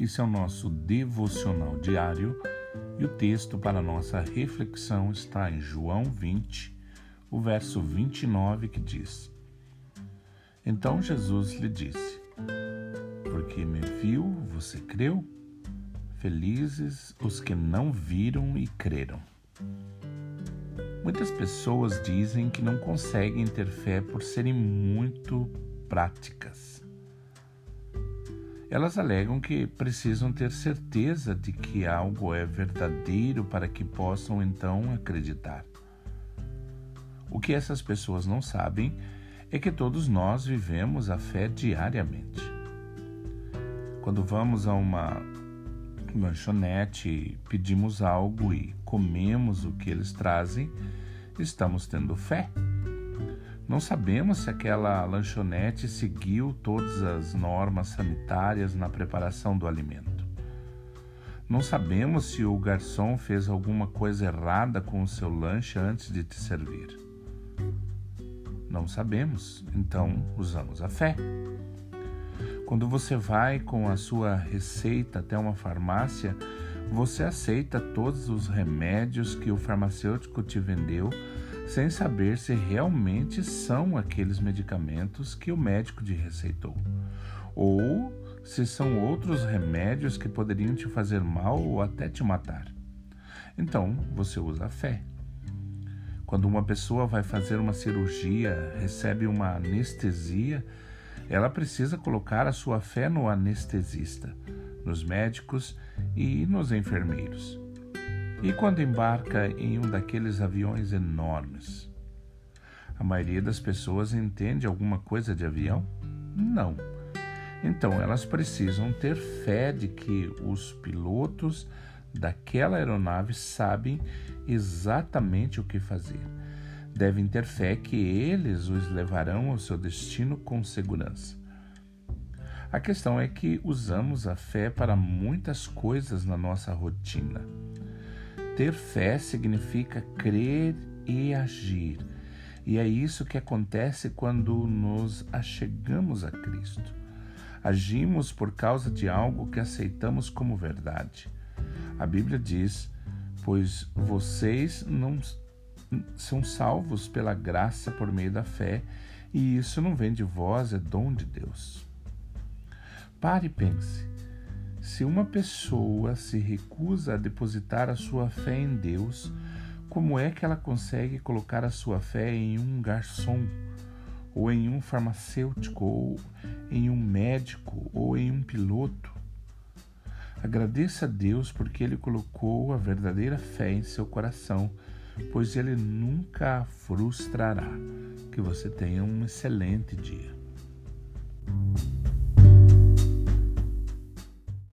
Esse é o nosso devocional diário e o texto para nossa reflexão está em João 20, o verso 29, que diz: Então Jesus lhe disse: Porque me viu, você creu? Felizes os que não viram e creram. Muitas pessoas dizem que não conseguem ter fé por serem muito práticas. Elas alegam que precisam ter certeza de que algo é verdadeiro para que possam então acreditar. O que essas pessoas não sabem é que todos nós vivemos a fé diariamente. Quando vamos a uma lanchonete, pedimos algo e comemos o que eles trazem, estamos tendo fé. Não sabemos se aquela lanchonete seguiu todas as normas sanitárias na preparação do alimento. Não sabemos se o garçom fez alguma coisa errada com o seu lanche antes de te servir. Não sabemos, então usamos a fé. Quando você vai com a sua receita até uma farmácia, você aceita todos os remédios que o farmacêutico te vendeu sem saber se realmente são aqueles medicamentos que o médico te receitou, ou se são outros remédios que poderiam te fazer mal ou até te matar. Então, você usa a fé. Quando uma pessoa vai fazer uma cirurgia, recebe uma anestesia, ela precisa colocar a sua fé no anestesista, nos médicos e nos enfermeiros. E quando embarca em um daqueles aviões enormes? A maioria das pessoas entende alguma coisa de avião? Não. Então elas precisam ter fé de que os pilotos daquela aeronave sabem exatamente o que fazer. Devem ter fé que eles os levarão ao seu destino com segurança. A questão é que usamos a fé para muitas coisas na nossa rotina. Ter fé significa crer e agir. E é isso que acontece quando nos achegamos a Cristo. Agimos por causa de algo que aceitamos como verdade. A Bíblia diz: Pois vocês não são salvos pela graça por meio da fé, e isso não vem de vós, é dom de Deus. Pare e pense. Se uma pessoa se recusa a depositar a sua fé em Deus, como é que ela consegue colocar a sua fé em um garçom, ou em um farmacêutico, ou em um médico, ou em um piloto? Agradeça a Deus porque Ele colocou a verdadeira fé em seu coração, pois Ele nunca a frustrará. Que você tenha um excelente dia.